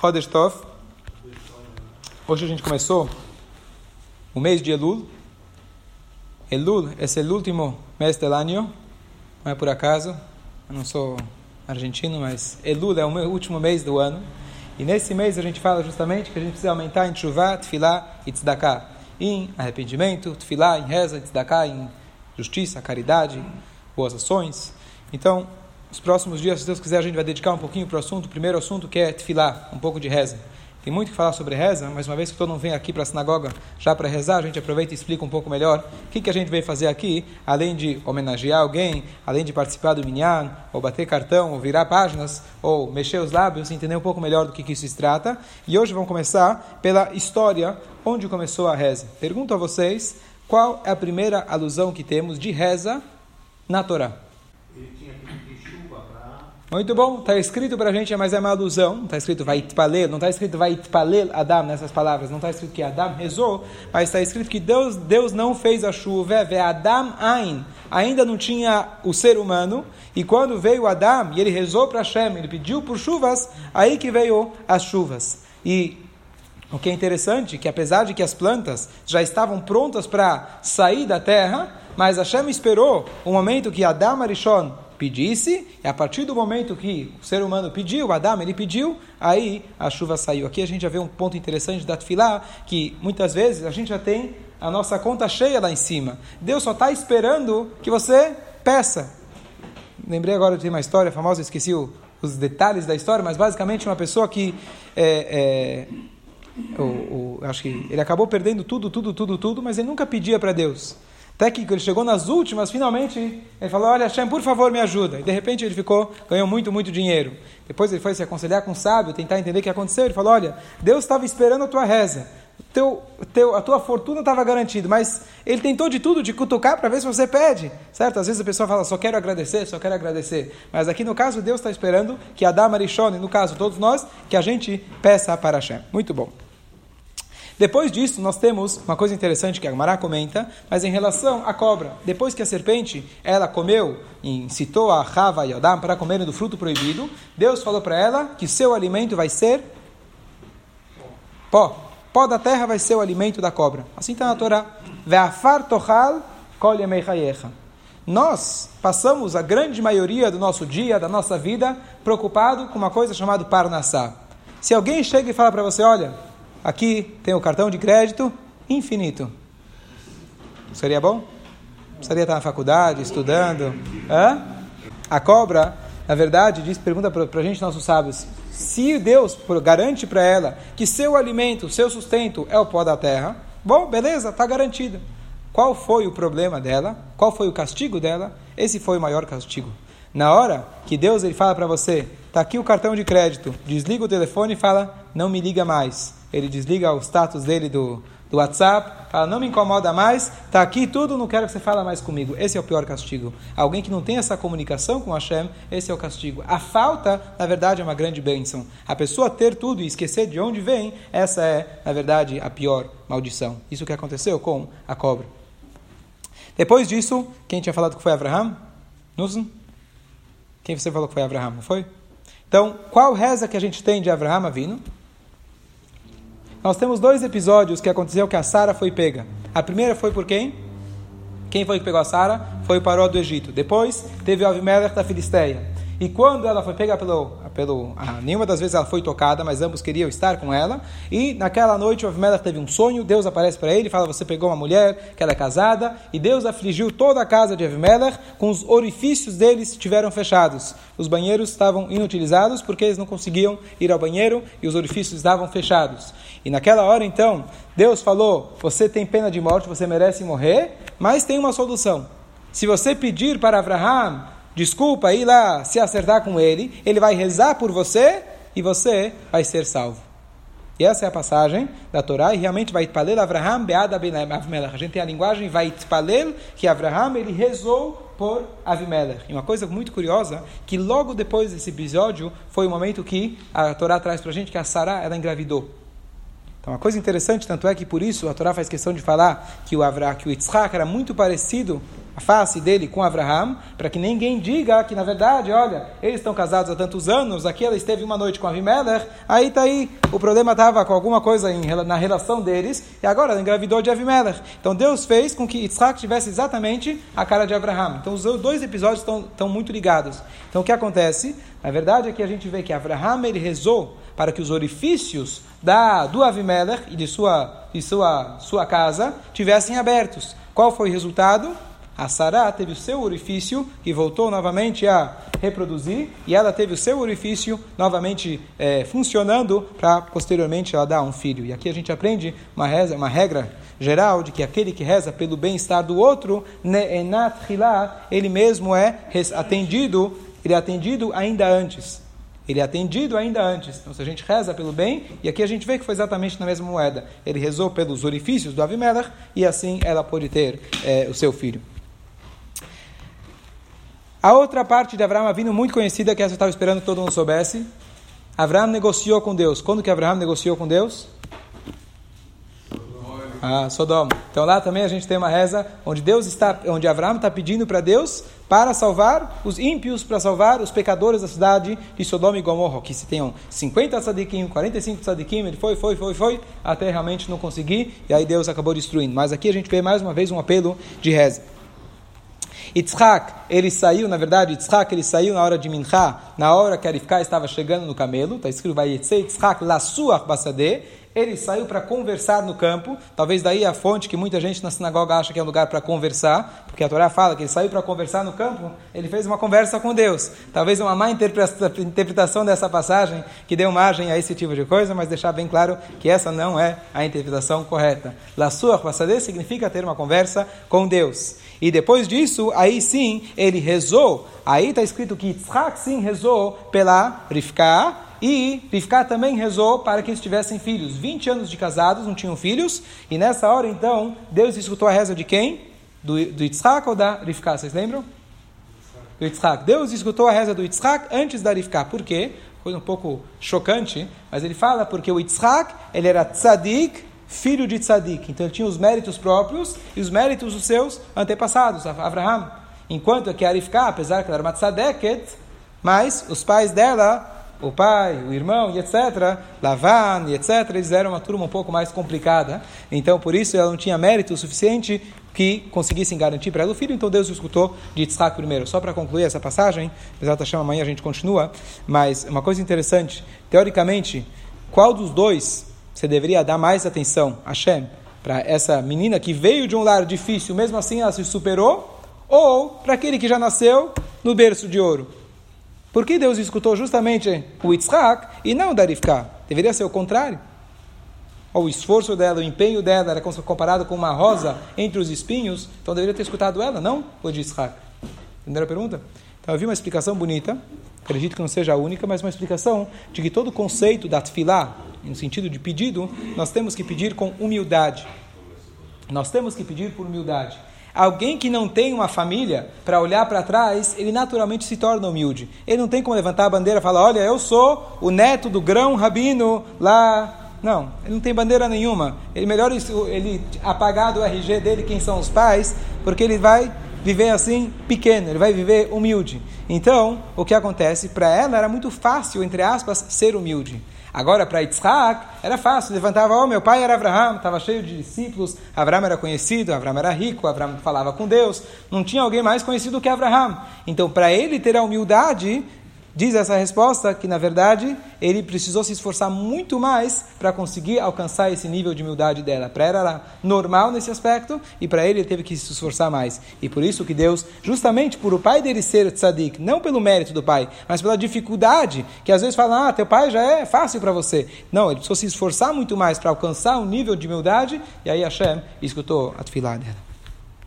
Chodesh Tov. Hoje a gente começou o mês de Elul. Elul é o último mês do ano, não é por acaso. Eu não sou argentino, mas Elul é o último mês do ano. E nesse mês a gente fala justamente que a gente precisa aumentar em Tchuvah, Tfilá e Tzedakah. Em arrependimento, Tfilá, em reza, Tzedakah, em justiça, caridade, boas ações. Então, nos próximos dias, se Deus quiser, a gente vai dedicar um pouquinho para o assunto, o primeiro assunto que é tefilá, um pouco de reza. Tem muito que falar sobre reza, mas uma vez que todo mundo vem aqui para a sinagoga já para rezar, a gente aproveita e explica um pouco melhor o que, que a gente veio fazer aqui, além de homenagear alguém, além de participar do minyan, ou bater cartão, ou virar páginas, ou mexer os lábios, entender um pouco melhor do que, que isso se trata. E hoje vamos começar pela história, onde começou a reza. Pergunto a vocês, qual é a primeira alusão que temos de reza na Torá? Muito bom, está escrito para a gente, mas é uma alusão. Não está escrito vai itpalel, não está escrito vai itpalel Adam nessas palavras. Não está escrito que Adam rezou, mas está escrito que Deus, Deus não fez a chuva. Ve Adam Ain. Ainda não tinha o ser humano. E quando veio Adam e ele rezou para Hashem, ele pediu por chuvas, aí que veio as chuvas. E o que é interessante, que apesar de que as plantas já estavam prontas para sair da terra, mas Hashem esperou o momento que Adam Arishon pedisse, e a partir do momento que o ser humano pediu, Adam, ele pediu, aí a chuva saiu. Aqui a gente já vê um ponto interessante da Tfilá, que muitas vezes a gente já tem a nossa conta cheia lá em cima. Deus só está esperando que você peça. Lembrei agora de uma história famosa, esqueci o, os detalhes da história, mas basicamente uma pessoa que é, é, o, o, acho que ele acabou perdendo tudo, tudo, tudo, tudo, mas ele nunca pedia para Deus. Até que ele chegou nas últimas, finalmente, ele falou, olha Hashem, por favor, me ajuda. E de repente ele ficou, ganhou muito, muito dinheiro. Depois ele foi se aconselhar com um sábio, tentar entender o que aconteceu. Ele falou, olha, Deus estava esperando a tua reza. Teu, teu, a tua fortuna estava garantida, mas ele tentou de tudo, de cutucar para ver se você pede, certo? Às vezes a pessoa fala, só quero agradecer, só quero agradecer. Mas aqui no caso, Deus está esperando que Adam Arishon, no caso todos nós, que a gente peça para Hashem. Muito bom. Depois disso, nós temos uma coisa interessante que a Gemara comenta, mas em relação à cobra. Depois que a serpente, ela comeu, incitou a Rava e Adam para comerem do fruto proibido, Deus falou para ela que seu alimento vai ser pó. Pó da terra vai ser o alimento da cobra. Assim está na Torá. Ve'afar tochal kol Nós passamos a grande maioria do nosso dia, da nossa vida, preocupado com uma coisa chamada parnassá. Se alguém chega e fala para você, olha, Aqui tem o cartão de crédito infinito. Seria bom? Precisaria estar na faculdade, estudando. Hã? A cobra, na verdade, diz, pergunta para a gente, nossos sábios, se Deus garante para ela que seu alimento, seu sustento é o pó da terra, bom, beleza, está garantido. Qual foi o problema dela? Qual foi o castigo dela? Esse foi o maior castigo. Na hora que Deus ele fala para você, está aqui o cartão de crédito, desliga o telefone e fala, não me liga mais ele desliga o status dele do, do WhatsApp, fala, não me incomoda mais, está aqui tudo, não quero que você fale mais comigo. Esse é o pior castigo. Alguém que não tem essa comunicação com Hashem, esse é o castigo. A falta, na verdade, é uma grande bênção. A pessoa ter tudo e esquecer de onde vem, essa é, na verdade, a pior maldição. Isso que aconteceu com a cobra. Depois disso, quem tinha falado que foi Abraham? Nusen? Quem você falou que foi Abraham, não foi? Então, qual reza que a gente tem de Abraham vindo? Nós temos dois episódios que aconteceu que a Sara foi pega. A primeira foi por quem? Quem foi que pegou a Sara? Foi o Paró do Egito. Depois teve o Avimelech da Filisteia. E quando ela foi pega pelo. Pelo ah, nenhuma das vezes ela foi tocada, mas ambos queriam estar com ela. E naquela noite o Avimelech teve um sonho. Deus aparece para ele e fala: Você pegou uma mulher que ela é casada. E Deus afligiu toda a casa de Avimelech, com os orifícios deles estiveram fechados. Os banheiros estavam inutilizados porque eles não conseguiam ir ao banheiro e os orifícios estavam fechados. E naquela hora então, Deus falou: Você tem pena de morte, você merece morrer, mas tem uma solução. Se você pedir para Abraham desculpa, ir lá se acertar com ele, ele vai rezar por você e você vai ser salvo. E essa é a passagem da Torá, e realmente vai Itpalel Avraham Bead Avimelech. A gente tem a linguagem vai Itpalel, que Avraham ele rezou por Avimelech. E uma coisa muito curiosa, que logo depois desse episódio, foi o momento que a Torá traz para a gente que a Sarah, ela engravidou. Então, uma coisa interessante, tanto é que por isso a Torá faz questão de falar que o Avraham, que o Yitzhak era muito parecido a face dele com Abraham, para que ninguém diga que, na verdade, olha, eles estão casados há tantos anos, aqui ela esteve uma noite com Avimelech, aí tá aí, o problema estava com alguma coisa em, na relação deles, e agora ela engravidou de Avimelech. Então Deus fez com que Yitzhak tivesse exatamente a cara de Abraham. Então os dois episódios estão, estão muito ligados. Então o que acontece? Na verdade é que a gente vê que Abraham ele rezou para que os orifícios da, do Avimelech e de sua, de sua, sua casa tivessem abertos. Qual foi o resultado? A Sará teve o seu orifício que voltou novamente a reproduzir e ela teve o seu orifício novamente é, funcionando para posteriormente ela dar um filho. E aqui a gente aprende uma, reza, uma regra geral de que aquele que reza pelo bem-estar do outro, ele mesmo é atendido, ele é atendido ainda antes. Ele é atendido ainda antes. Então, se a gente reza pelo bem, e aqui a gente vê que foi exatamente na mesma moeda. Ele rezou pelos orifícios do Avimelech, e assim ela pôde ter é, o seu filho. A outra parte de Abraão vindo muito conhecida, que essa eu estava esperando que todo mundo soubesse. Abraão negociou com Deus. Quando que Abraão negociou com Deus? Ah, Sodoma. Então lá também a gente tem uma reza onde Deus está, onde Abraão está pedindo para Deus para salvar os ímpios, para salvar os pecadores da cidade de Sodoma e Gomorra, que se tenham 50 tzadikim, 45 tzadikim, ele foi, foi, foi, foi, até realmente não conseguir, e aí Deus acabou destruindo. Mas aqui a gente vê mais uma vez um apelo de reza. Yitzhak, ele saiu, na verdade, Yitzhak, ele saiu na hora de Mincha, na hora que Arifká estava chegando no camelo, está escrito, vai Yitzhak la suach basadeh, ele saiu para conversar no campo, talvez daí a fonte que muita gente na sinagoga acha que é um lugar para conversar, porque a Torá fala que ele saiu para conversar no campo, ele fez uma conversa com Deus. Talvez uma má interpretação dessa passagem que deu margem a esse tipo de coisa, mas deixar bem claro que essa não é a interpretação correta. La sua significa ter uma conversa com Deus. E depois disso, aí sim, ele rezou. Aí está escrito que Yitzhak sim rezou pela Rivka, e Rivka também rezou para que eles tivessem filhos. 20 anos de casados, não tinham filhos. E nessa hora, então, Deus escutou a reza de quem? Do, do Yitzhak ou da Rivka? Vocês lembram? Do Yitzhak. Deus escutou a reza do Yitzhak antes da Rivka. Por quê? Foi um pouco chocante, mas ele fala porque o Yitzhak, ele era tzadik, filho de tzadik. Então ele tinha os méritos próprios e os méritos dos seus antepassados, Abraham. Enquanto que a Rivka, apesar que ela era uma tzadeket, mas os pais dela o pai, o irmão e etc., Lavan e etc., eles eram uma turma um pouco mais complicada. Então, por isso, ela não tinha mérito suficiente que conseguissem garantir para ela o filho. Então, Deus escutou de Yitzhak primeiro. Só para concluir essa passagem, apesar de amanhã a gente continua, mas uma coisa interessante, teoricamente, qual dos dois você deveria dar mais atenção, Hashem, para essa menina que veio de um lar difícil, mesmo assim ela se superou, ou para aquele que já nasceu no berço de ouro? Por que Deus escutou justamente o Yitzhak e não o Darifká? Deveria ser o contrário. O esforço dela, o empenho dela era comparado com uma rosa entre os espinhos, então deveria ter escutado ela, não o Yitzhak. Primeira pergunta? Então eu vi uma explicação bonita, acredito que não seja a única, mas uma explicação de que todo o conceito da tefilá, no sentido de pedido, nós temos que pedir com humildade. Nós temos que pedir por humildade. Alguém que não tem uma família para olhar para trás, ele naturalmente se torna humilde. Ele não tem como levantar a bandeira e falar: Olha, eu sou o neto do grão rabino lá. Não, ele não tem bandeira nenhuma. Ele melhor ele apagar do RG dele quem são os pais, porque ele vai viver assim pequeno, ele vai viver humilde. Então, o que acontece? Para ela era muito fácil, entre aspas, ser humilde. Agora, para Yitzhak, era fácil. Levantava, oh, meu pai era Abraham, estava cheio de discípulos. Abraham era conhecido, Abraham era rico, Abraham falava com Deus. Não tinha alguém mais conhecido que Abraham. Então, para ele ter a humildade, Diz essa resposta que, na verdade, ele precisou se esforçar muito mais para conseguir alcançar esse nível de humildade dela. Para ela era normal nesse aspecto e para ele ele teve que se esforçar mais. E por isso que Deus, justamente por o pai dele ser tzadik, não pelo mérito do pai, mas pela dificuldade, que às vezes fala, ah, teu pai já é fácil para você. Não, ele precisou se esforçar muito mais para alcançar um nível de humildade e aí Hashem escutou a tefilá dela.